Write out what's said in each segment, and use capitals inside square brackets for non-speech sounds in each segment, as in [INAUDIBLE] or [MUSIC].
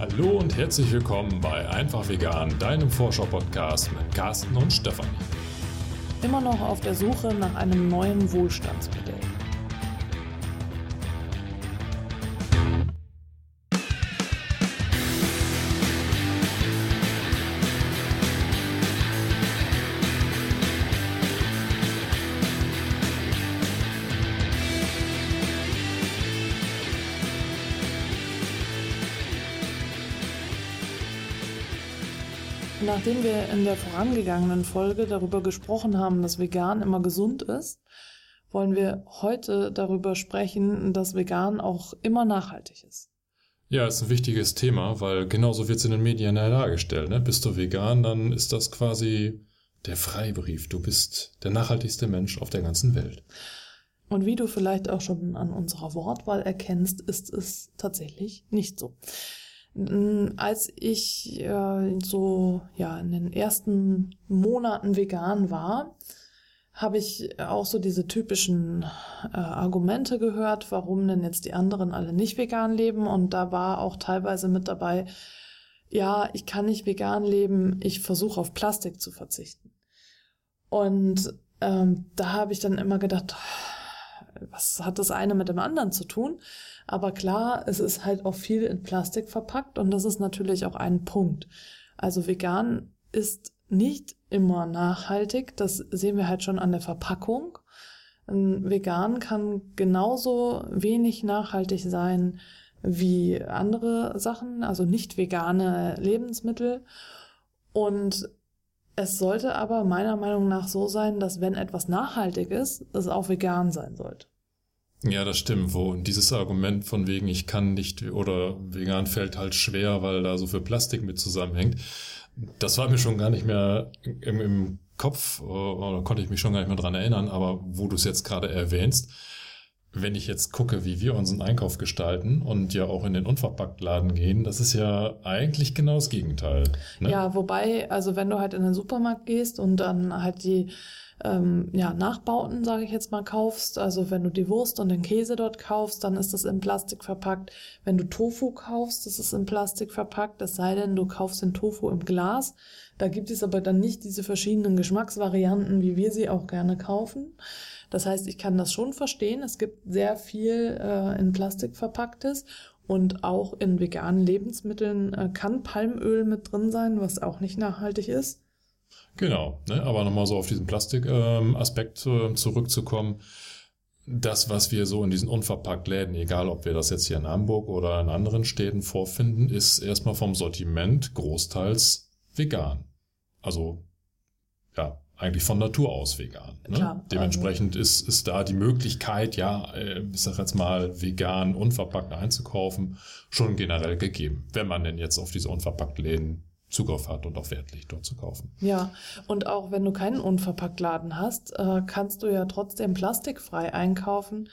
Hallo und herzlich willkommen bei Einfach Vegan, deinem Vorschau-Podcast mit Carsten und Stefanie. Immer noch auf der Suche nach einem neuen Wohlstandsmodell. Nachdem wir in der vorangegangenen Folge darüber gesprochen haben, dass vegan immer gesund ist, wollen wir heute darüber sprechen, dass vegan auch immer nachhaltig ist. Ja, ist ein wichtiges Thema, weil genauso wird es in den Medien dargestellt. Ne? Bist du vegan, dann ist das quasi der Freibrief. Du bist der nachhaltigste Mensch auf der ganzen Welt. Und wie du vielleicht auch schon an unserer Wortwahl erkennst, ist es tatsächlich nicht so. Als ich äh, so ja in den ersten Monaten vegan war, habe ich auch so diese typischen äh, Argumente gehört, warum denn jetzt die anderen alle nicht vegan leben. Und da war auch teilweise mit dabei, ja, ich kann nicht vegan leben, ich versuche auf Plastik zu verzichten. Und ähm, da habe ich dann immer gedacht, was hat das eine mit dem anderen zu tun? Aber klar, es ist halt auch viel in Plastik verpackt und das ist natürlich auch ein Punkt. Also vegan ist nicht immer nachhaltig. Das sehen wir halt schon an der Verpackung. Ein vegan kann genauso wenig nachhaltig sein wie andere Sachen, also nicht vegane Lebensmittel. Und es sollte aber meiner Meinung nach so sein, dass wenn etwas nachhaltig ist, es auch vegan sein sollte. Ja, das stimmt. Wo dieses Argument von wegen, ich kann nicht oder vegan fällt halt schwer, weil da so viel Plastik mit zusammenhängt, das war mir schon gar nicht mehr im, im Kopf oder konnte ich mich schon gar nicht mehr dran erinnern. Aber wo du es jetzt gerade erwähnst, wenn ich jetzt gucke, wie wir unseren Einkauf gestalten und ja auch in den Unverpacktladen gehen, das ist ja eigentlich genau das Gegenteil. Ne? Ja, wobei, also wenn du halt in den Supermarkt gehst und dann halt die ähm, ja, Nachbauten, sage ich jetzt mal, kaufst, also wenn du die Wurst und den Käse dort kaufst, dann ist das in Plastik verpackt. Wenn du Tofu kaufst, das ist in Plastik verpackt, es sei denn, du kaufst den Tofu im Glas. Da gibt es aber dann nicht diese verschiedenen Geschmacksvarianten, wie wir sie auch gerne kaufen. Das heißt, ich kann das schon verstehen. Es gibt sehr viel äh, in Plastik verpacktes und auch in veganen Lebensmitteln äh, kann Palmöl mit drin sein, was auch nicht nachhaltig ist. Genau, ne? aber nochmal so auf diesen Plastikaspekt ähm, äh, zurückzukommen. Das, was wir so in diesen Unverpacktläden, egal ob wir das jetzt hier in Hamburg oder in anderen Städten vorfinden, ist erstmal vom Sortiment großteils vegan. Also, ja, eigentlich von Natur aus vegan. Ne? Klar, Dementsprechend also. ist, ist da die Möglichkeit, ja, äh, ich sag jetzt mal, vegan unverpackt einzukaufen, schon generell gegeben. Wenn man denn jetzt auf diese Unverpacktläden Zugriff hat und auch Wert legt, dort zu kaufen. Ja, und auch wenn du keinen Unverpacktladen hast, äh, kannst du ja trotzdem plastikfrei einkaufen.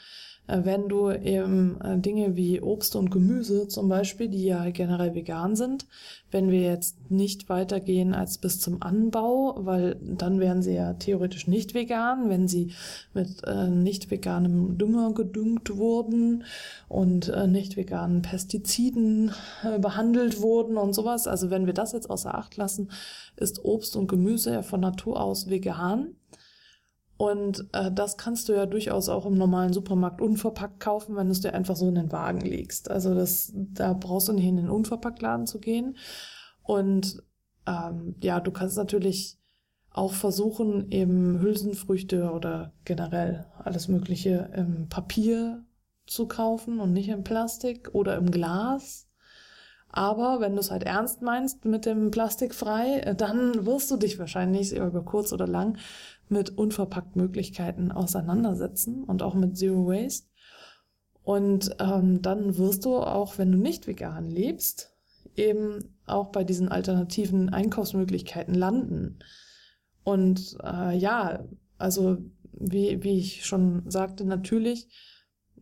Äh, wenn du eben äh, Dinge wie Obst und Gemüse zum Beispiel, die ja generell vegan sind, wenn wir jetzt nicht weitergehen als bis zum Anbau, weil dann wären sie ja theoretisch nicht vegan, wenn sie mit äh, nicht veganem Dünger gedüngt wurden und nicht veganen Pestiziden behandelt wurden und sowas. Also wenn wir das jetzt außer Acht lassen, ist Obst und Gemüse ja von Natur aus vegan. Und äh, das kannst du ja durchaus auch im normalen Supermarkt unverpackt kaufen, wenn du es dir einfach so in den Wagen legst. Also das, da brauchst du nicht in den Unverpacktladen zu gehen. Und ähm, ja, du kannst natürlich auch versuchen, eben Hülsenfrüchte oder generell alles Mögliche im Papier zu kaufen und nicht im Plastik oder im Glas. Aber wenn du es halt ernst meinst mit dem Plastikfrei, äh, dann wirst du dich wahrscheinlich über kurz oder lang mit unverpackt Möglichkeiten auseinandersetzen und auch mit Zero Waste. Und ähm, dann wirst du auch, wenn du nicht vegan lebst, eben auch bei diesen alternativen Einkaufsmöglichkeiten landen. Und äh, ja, also wie, wie ich schon sagte, natürlich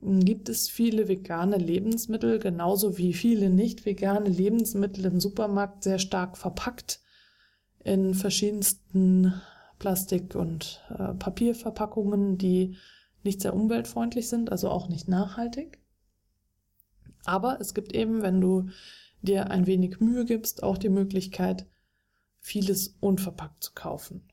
gibt es viele vegane Lebensmittel, genauso wie viele nicht vegane Lebensmittel im Supermarkt sehr stark verpackt in verschiedensten Plastik- und äh, Papierverpackungen, die nicht sehr umweltfreundlich sind, also auch nicht nachhaltig. Aber es gibt eben, wenn du dir ein wenig Mühe gibst, auch die Möglichkeit, vieles unverpackt zu kaufen.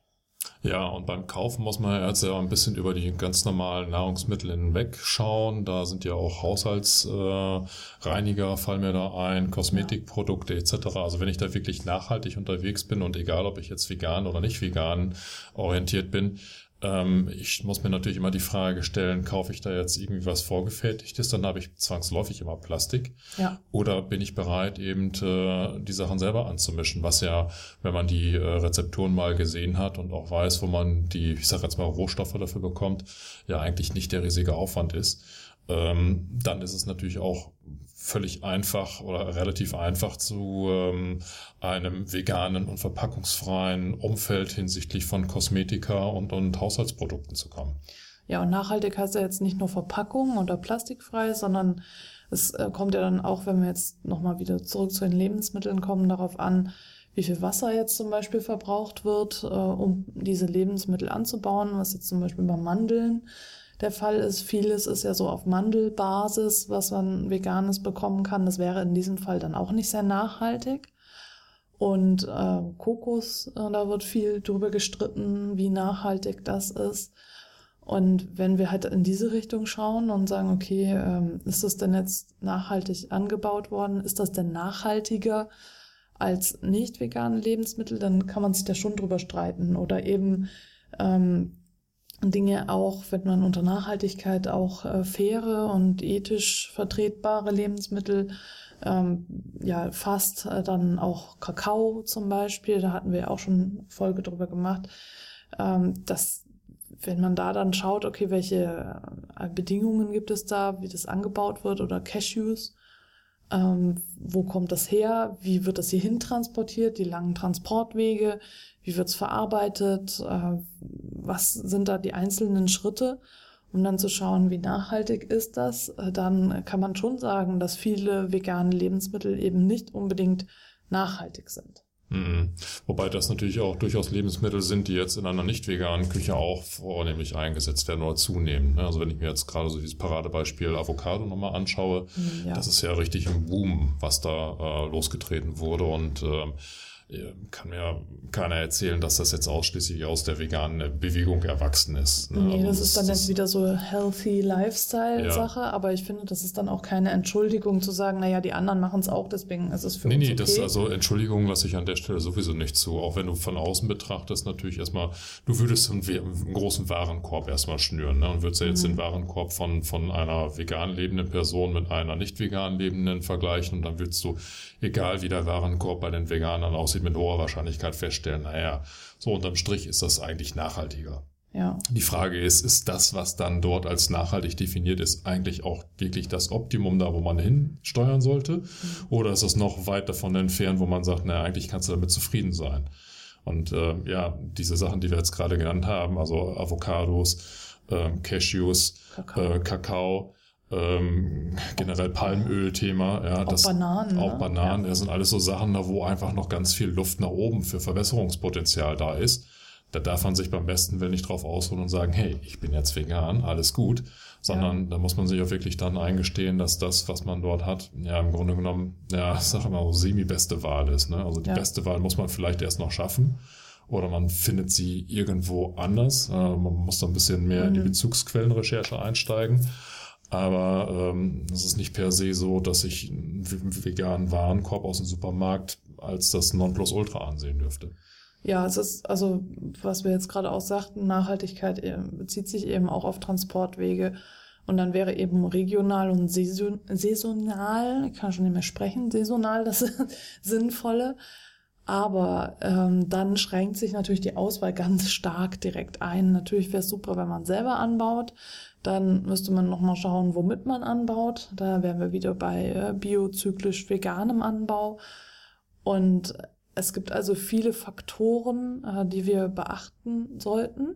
Ja, und beim Kaufen muss man jetzt ja ein bisschen über die ganz normalen Nahrungsmittel hinweg schauen. Da sind ja auch Haushaltsreiniger, äh, fallen mir da ein, Kosmetikprodukte etc. Also wenn ich da wirklich nachhaltig unterwegs bin und egal, ob ich jetzt vegan oder nicht vegan orientiert bin, ähm, ich muss mir natürlich immer die Frage stellen, kaufe ich da jetzt irgendwie was Vorgefertigtes, dann habe ich zwangsläufig immer Plastik. Ja. Oder bin ich bereit, eben äh, die Sachen selber anzumischen, was ja, wenn man die äh, Rezepturen mal gesehen hat und auch weiß, wo man die, ich sage jetzt mal, Rohstoffe dafür bekommt, ja eigentlich nicht der riesige Aufwand ist. Ähm, dann ist es natürlich auch völlig einfach oder relativ einfach zu ähm, einem veganen und verpackungsfreien Umfeld hinsichtlich von Kosmetika und, und Haushaltsprodukten zu kommen. Ja, und nachhaltig heißt ja jetzt nicht nur Verpackung oder plastikfrei, sondern es äh, kommt ja dann auch, wenn wir jetzt nochmal wieder zurück zu den Lebensmitteln kommen, darauf an, wie viel Wasser jetzt zum Beispiel verbraucht wird, äh, um diese Lebensmittel anzubauen, was jetzt zum Beispiel bei Mandeln der Fall ist. Vieles ist ja so auf Mandelbasis, was man veganes bekommen kann. Das wäre in diesem Fall dann auch nicht sehr nachhaltig. Und äh, Kokos, äh, da wird viel drüber gestritten, wie nachhaltig das ist. Und wenn wir halt in diese Richtung schauen und sagen, okay, ähm, ist das denn jetzt nachhaltig angebaut worden? Ist das denn nachhaltiger als nicht vegane Lebensmittel? Dann kann man sich da schon drüber streiten. Oder eben ähm, Dinge auch, wenn man unter Nachhaltigkeit auch äh, faire und ethisch vertretbare Lebensmittel ähm, ja fast äh, dann auch Kakao zum Beispiel, da hatten wir auch schon Folge drüber gemacht, ähm, dass wenn man da dann schaut, okay, welche äh, Bedingungen gibt es da, wie das angebaut wird oder Cashews, ähm, wo kommt das her, wie wird das hier hin transportiert, die langen Transportwege, wie wird's verarbeitet, äh, was sind da die einzelnen Schritte, um dann zu schauen, wie nachhaltig ist das, äh, dann kann man schon sagen, dass viele vegane Lebensmittel eben nicht unbedingt nachhaltig sind. Mhm. Wobei das natürlich auch durchaus Lebensmittel sind, die jetzt in einer nicht veganen Küche auch vornehmlich eingesetzt werden oder zunehmen. Ne? Also wenn ich mir jetzt gerade so dieses Paradebeispiel Avocado nochmal anschaue, mhm, ja. das ist ja richtig im Boom, was da äh, losgetreten wurde und äh, kann mir keiner erzählen, dass das jetzt ausschließlich aus der veganen Bewegung erwachsen ist. Ne? Nee, also das ist dann jetzt wieder so healthy Lifestyle-Sache, ja. aber ich finde, das ist dann auch keine Entschuldigung zu sagen, naja, die anderen machen es auch, deswegen ist es für nee, uns nee, okay. Nee, das, also Entschuldigung lasse ich an der Stelle sowieso nicht zu. Auch wenn du von außen betrachtest, natürlich erstmal, du würdest einen, einen großen Warenkorb erstmal schnüren ne? und würdest ja jetzt mhm. den Warenkorb von, von einer vegan lebenden Person mit einer nicht vegan lebenden vergleichen und dann würdest du, egal wie der Warenkorb bei den Veganern aussieht, sie mit hoher Wahrscheinlichkeit feststellen, naja, so unterm Strich ist das eigentlich nachhaltiger. Ja. Die Frage ist, ist das, was dann dort als nachhaltig definiert ist, eigentlich auch wirklich das Optimum da, wo man hinsteuern sollte? Mhm. Oder ist es noch weit davon entfernt, wo man sagt, naja, eigentlich kannst du damit zufrieden sein? Und äh, ja, diese Sachen, die wir jetzt gerade genannt haben, also Avocados, äh, Cashews, Kakao, äh, Kakao ähm, generell Palmöl-Thema. Ja, auch das, Bananen. Auch ne? Bananen, ja. das sind alles so Sachen, wo einfach noch ganz viel Luft nach oben für Verbesserungspotenzial da ist. Da darf man sich beim besten Willen nicht drauf ausruhen und sagen, hey, ich bin jetzt vegan, alles gut. Sondern ja. da muss man sich auch wirklich dann eingestehen, dass das, was man dort hat, ja im Grunde genommen, ja, [LAUGHS] sag ich mal, semi-beste Wahl ist. Ne? Also die ja. beste Wahl muss man vielleicht erst noch schaffen oder man findet sie irgendwo anders. Äh, man muss da ein bisschen mehr mhm. in die mhm. Bezugsquellenrecherche einsteigen. Aber ähm, es ist nicht per se so, dass ich einen veganen Warenkorb aus dem Supermarkt als das Nonplusultra ansehen dürfte. Ja, es ist, also, was wir jetzt gerade auch sagten, Nachhaltigkeit äh, bezieht sich eben auch auf Transportwege. Und dann wäre eben regional und saisonal, ich kann schon nicht mehr sprechen, saisonal das [LAUGHS] Sinnvolle. Aber ähm, dann schränkt sich natürlich die Auswahl ganz stark direkt ein. Natürlich wäre es super, wenn man selber anbaut. Dann müsste man nochmal schauen, womit man anbaut. Da wären wir wieder bei äh, biozyklisch veganem Anbau. Und es gibt also viele Faktoren, äh, die wir beachten sollten.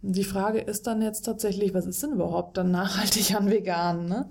Die Frage ist dann jetzt tatsächlich, was ist denn überhaupt dann nachhaltig an vegan, ne?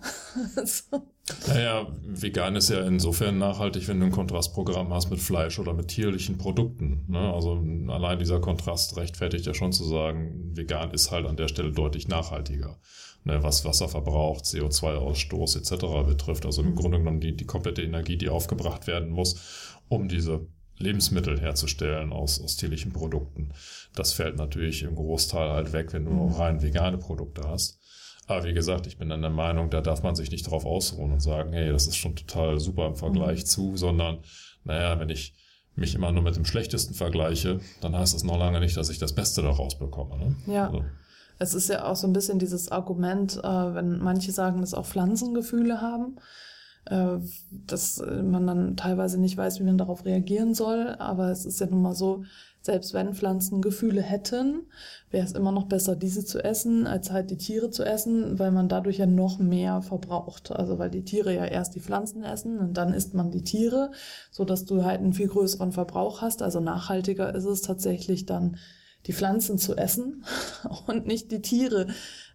[LAUGHS] Naja, vegan ist ja insofern nachhaltig, wenn du ein Kontrastprogramm hast mit Fleisch oder mit tierlichen Produkten. Ne? Also allein dieser Kontrast rechtfertigt ja schon zu sagen, vegan ist halt an der Stelle deutlich nachhaltiger. Ne? Was Wasserverbrauch, CO2-Ausstoß etc. betrifft. Also im mhm. Grunde genommen die, die komplette Energie, die aufgebracht werden muss, um diese Lebensmittel herzustellen aus, aus tierlichen Produkten. Das fällt natürlich im Großteil halt weg, wenn du mhm. rein vegane Produkte hast. Aber wie gesagt, ich bin dann der Meinung, da darf man sich nicht drauf ausruhen und sagen, hey, das ist schon total super im Vergleich mhm. zu, sondern, naja, wenn ich mich immer nur mit dem Schlechtesten vergleiche, dann heißt das noch lange nicht, dass ich das Beste daraus bekomme. Ne? Ja. Also. Es ist ja auch so ein bisschen dieses Argument, äh, wenn manche sagen, dass auch Pflanzen Gefühle haben. Äh, dass man dann teilweise nicht weiß, wie man darauf reagieren soll. Aber es ist ja nun mal so, selbst wenn Pflanzen Gefühle hätten, wäre es immer noch besser, diese zu essen, als halt die Tiere zu essen, weil man dadurch ja noch mehr verbraucht. Also weil die Tiere ja erst die Pflanzen essen und dann isst man die Tiere, so dass du halt einen viel größeren Verbrauch hast. Also nachhaltiger ist es tatsächlich dann die Pflanzen zu essen [LAUGHS] und nicht die Tiere,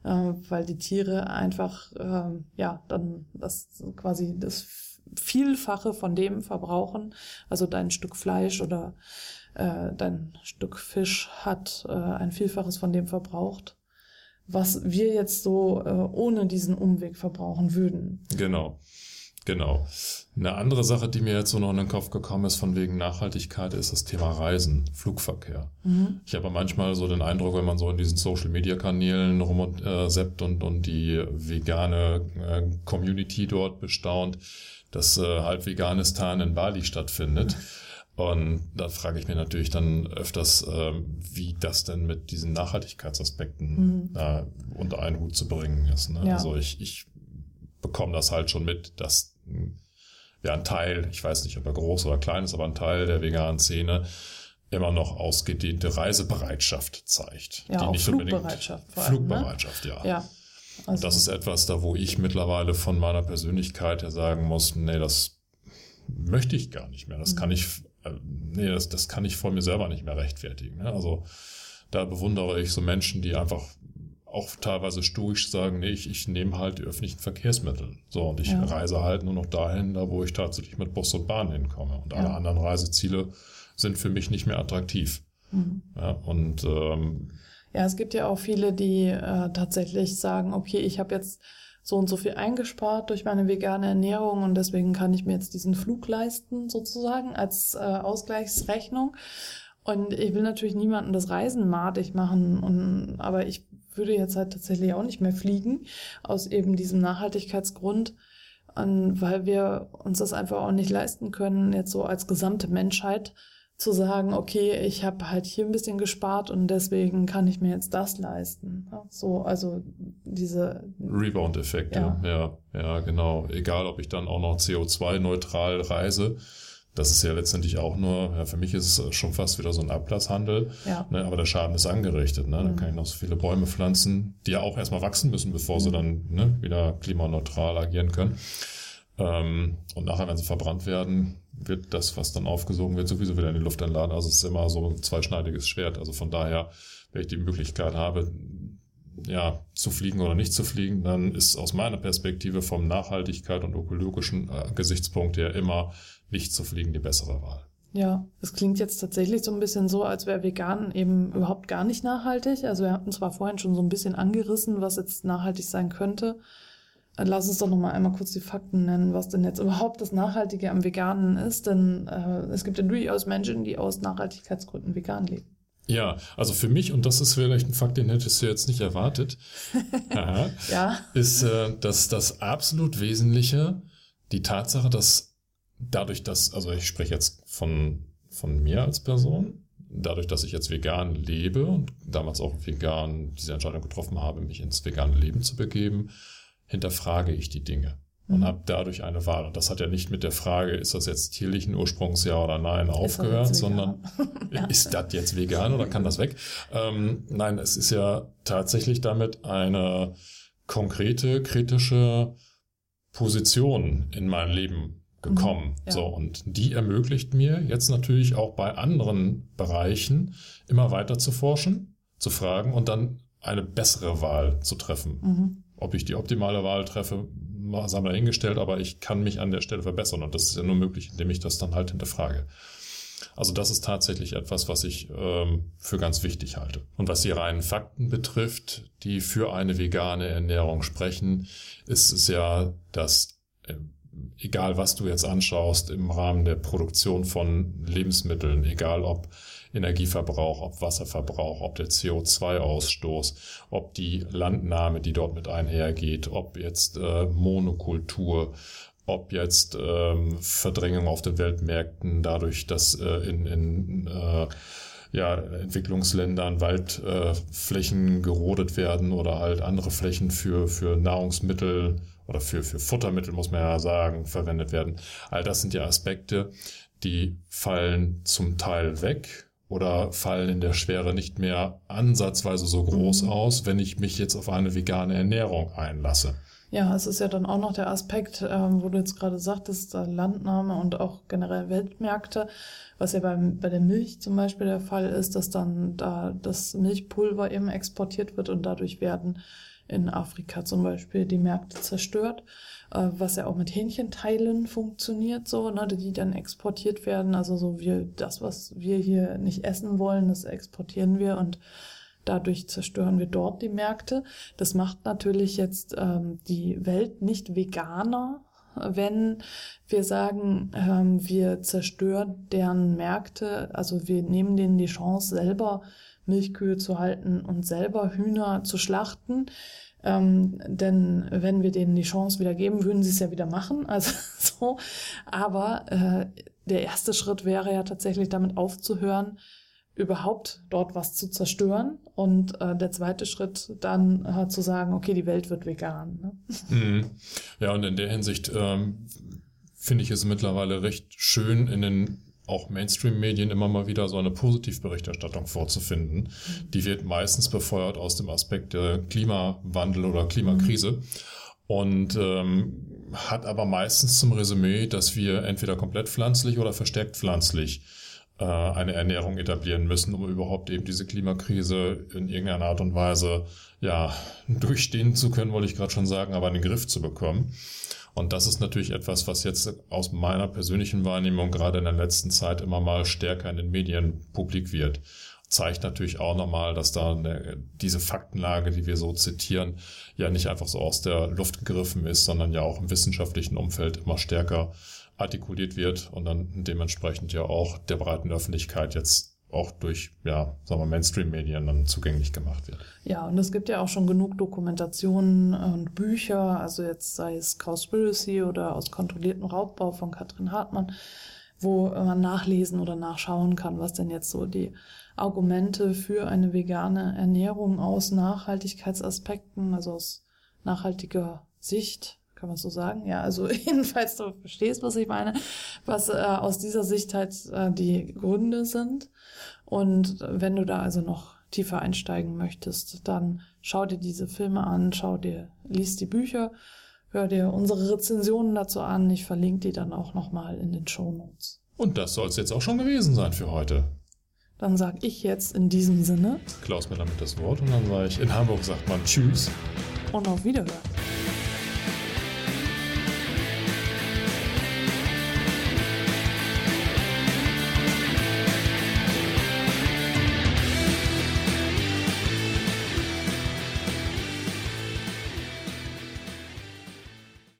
äh, weil die Tiere einfach, äh, ja, dann das quasi das Vielfache von dem verbrauchen, also dein Stück Fleisch oder äh, dein Stück Fisch hat äh, ein Vielfaches von dem verbraucht, was wir jetzt so äh, ohne diesen Umweg verbrauchen würden. Genau. Genau. Eine andere Sache, die mir jetzt so noch in den Kopf gekommen ist von wegen Nachhaltigkeit, ist das Thema Reisen, Flugverkehr. Mhm. Ich habe manchmal so den Eindruck, wenn man so in diesen Social-Media-Kanälen rumseppt und, und die vegane äh, Community dort bestaunt, dass äh, halb Veganistan in Bali stattfindet. Mhm. Und da frage ich mir natürlich dann öfters, äh, wie das denn mit diesen Nachhaltigkeitsaspekten mhm. äh, unter einen Hut zu bringen ist. Ne? Ja. Also ich, ich bekomme das halt schon mit, dass ja ein Teil, ich weiß nicht, ob er groß oder klein ist, aber ein Teil der veganen Szene immer noch ausgedehnte Reisebereitschaft zeigt. Ja, die nicht Flugbereitschaft. Allem, Flugbereitschaft, ne? ja. ja. Also. Das ist etwas, da wo ich mittlerweile von meiner Persönlichkeit her sagen muss, nee, das möchte ich gar nicht mehr. Das mhm. kann ich, äh, nee, das, das kann ich vor mir selber nicht mehr rechtfertigen. Ne? Also da bewundere ich so Menschen, die einfach auch teilweise stoisch sagen, nee, ich, ich nehme halt die öffentlichen Verkehrsmittel. So, und ich ja. reise halt nur noch dahin, da wo ich tatsächlich mit Bus und Bahn hinkomme. Und ja. alle anderen Reiseziele sind für mich nicht mehr attraktiv. Mhm. Ja, und ähm, ja, es gibt ja auch viele, die äh, tatsächlich sagen, okay, ich habe jetzt so und so viel eingespart durch meine vegane Ernährung und deswegen kann ich mir jetzt diesen Flug leisten, sozusagen, als äh, Ausgleichsrechnung. Und ich will natürlich niemanden das Reisen madig machen, und, aber ich würde jetzt halt tatsächlich auch nicht mehr fliegen, aus eben diesem Nachhaltigkeitsgrund, weil wir uns das einfach auch nicht leisten können, jetzt so als gesamte Menschheit zu sagen, okay, ich habe halt hier ein bisschen gespart und deswegen kann ich mir jetzt das leisten. So, also diese Rebound-Effekt, ja. ja, ja, genau. Egal, ob ich dann auch noch CO2-neutral reise das ist ja letztendlich auch nur, ja, für mich ist es schon fast wieder so ein Ablasshandel, ja. ne, aber der Schaden ist angerichtet. Ne? Mhm. Dann kann ich noch so viele Bäume pflanzen, die ja auch erstmal wachsen müssen, bevor mhm. sie dann ne, wieder klimaneutral agieren können. Ähm, und nachher, wenn sie verbrannt werden, wird das, was dann aufgesogen wird, sowieso wieder in die Luft entladen. Also es ist immer so ein zweischneidiges Schwert. Also von daher, wenn ich die Möglichkeit habe, ja, zu fliegen oder nicht zu fliegen, dann ist aus meiner Perspektive vom Nachhaltigkeit und ökologischen äh, Gesichtspunkt her immer nicht zu fliegen die bessere Wahl. Ja, es klingt jetzt tatsächlich so ein bisschen so, als wäre vegan eben überhaupt gar nicht nachhaltig. Also wir hatten zwar vorhin schon so ein bisschen angerissen, was jetzt nachhaltig sein könnte. Lass uns doch noch mal einmal kurz die Fakten nennen, was denn jetzt überhaupt das Nachhaltige am Veganen ist. Denn äh, es gibt ja durchaus Menschen, die aus Nachhaltigkeitsgründen vegan leben. Ja, also für mich, und das ist vielleicht ein Fakt, den hättest du jetzt nicht erwartet, [LAUGHS] ja. ist, äh, dass das absolut Wesentliche die Tatsache, dass dadurch, dass, also ich spreche jetzt von, von mir als Person, dadurch, dass ich jetzt vegan lebe und damals auch vegan diese Entscheidung getroffen habe, mich ins vegane Leben zu begeben, hinterfrage ich die Dinge und mhm. habe dadurch eine Wahl. Und das hat ja nicht mit der Frage, ist das jetzt tierlichen Ursprungs ja oder nein, aufgehört, sondern [LAUGHS] ja. ist das jetzt vegan oder kann das weg? Ähm, nein, es ist ja tatsächlich damit eine konkrete, kritische Position in mein Leben gekommen. Mhm. Ja. So, und die ermöglicht mir jetzt natürlich auch bei anderen Bereichen immer weiter zu forschen, zu fragen und dann eine bessere Wahl zu treffen. Mhm. Ob ich die optimale Wahl treffe, haben wir dahingestellt, aber ich kann mich an der Stelle verbessern und das ist ja nur möglich, indem ich das dann halt hinterfrage. Also das ist tatsächlich etwas, was ich ähm, für ganz wichtig halte. Und was die reinen Fakten betrifft, die für eine vegane Ernährung sprechen, ist es ja, dass äh, egal was du jetzt anschaust im Rahmen der Produktion von Lebensmitteln, egal ob Energieverbrauch, ob Wasserverbrauch, ob der CO2-Ausstoß, ob die Landnahme, die dort mit einhergeht, ob jetzt äh, Monokultur, ob jetzt ähm, Verdrängung auf den Weltmärkten dadurch, dass äh, in, in äh, ja, Entwicklungsländern Waldflächen äh, gerodet werden oder halt andere Flächen für, für Nahrungsmittel oder für, für Futtermittel, muss man ja sagen, verwendet werden. All das sind ja Aspekte, die fallen zum Teil weg oder fallen in der Schwere nicht mehr ansatzweise so groß mhm. aus, wenn ich mich jetzt auf eine vegane Ernährung einlasse. Ja, es ist ja dann auch noch der Aspekt, ähm, wo du jetzt gerade sagtest, Landnahme und auch generell Weltmärkte, was ja beim, bei der Milch zum Beispiel der Fall ist, dass dann da das Milchpulver eben exportiert wird und dadurch werden in Afrika zum Beispiel die Märkte zerstört, äh, was ja auch mit Hähnchenteilen funktioniert, so, ne, die dann exportiert werden. Also so wie das, was wir hier nicht essen wollen, das exportieren wir und Dadurch zerstören wir dort die Märkte. Das macht natürlich jetzt ähm, die Welt nicht veganer, wenn wir sagen, ähm, wir zerstören deren Märkte, also wir nehmen denen die Chance, selber Milchkühe zu halten und selber Hühner zu schlachten. Ähm, denn wenn wir denen die Chance wieder geben, würden sie es ja wieder machen. [LAUGHS] Also so. Aber äh, der erste Schritt wäre ja tatsächlich damit aufzuhören, überhaupt dort was zu zerstören und äh, der zweite Schritt dann äh, zu sagen, okay, die Welt wird vegan. Ne? Mhm. Ja, und in der Hinsicht ähm, finde ich es mittlerweile recht schön, in den auch Mainstream-Medien immer mal wieder so eine Positivberichterstattung vorzufinden. Mhm. Die wird meistens befeuert aus dem Aspekt der Klimawandel oder Klimakrise. Mhm. Und ähm, hat aber meistens zum Resümee, dass wir entweder komplett pflanzlich oder verstärkt pflanzlich äh, eine Ernährung etablieren müssen, um überhaupt eben diese Klimakrise in irgendeiner Art und Weise ja [LAUGHS] durchstehen zu können, wollte ich gerade schon sagen, aber in den Griff zu bekommen. Und das ist natürlich etwas, was jetzt aus meiner persönlichen Wahrnehmung gerade in der letzten Zeit immer mal stärker in den Medien publik wird. Zeigt natürlich auch nochmal, dass da eine, diese Faktenlage, die wir so zitieren, ja nicht einfach so aus der Luft gegriffen ist, sondern ja auch im wissenschaftlichen Umfeld immer stärker artikuliert wird und dann dementsprechend ja auch der breiten Öffentlichkeit jetzt auch durch, ja, sagen wir, Mainstream-Medien dann zugänglich gemacht wird. Ja, und es gibt ja auch schon genug Dokumentationen und Bücher, also jetzt sei es Cowspiracy oder aus kontrolliertem Raubbau von Katrin Hartmann, wo man nachlesen oder nachschauen kann, was denn jetzt so die Argumente für eine vegane Ernährung aus Nachhaltigkeitsaspekten, also aus nachhaltiger Sicht kann man so sagen? Ja, also [LAUGHS] jedenfalls du verstehst, was ich meine, was äh, aus dieser Sicht halt äh, die Gründe sind. Und wenn du da also noch tiefer einsteigen möchtest, dann schau dir diese Filme an, schau dir, lies die Bücher, hör dir unsere Rezensionen dazu an. Ich verlinke die dann auch nochmal in den Show Notes. Und das soll es jetzt auch schon gewesen sein für heute. Dann sag ich jetzt in diesem Sinne. Klaus mir damit das Wort und dann war ich in Hamburg sagt man Tschüss. Und auf Wiederhören.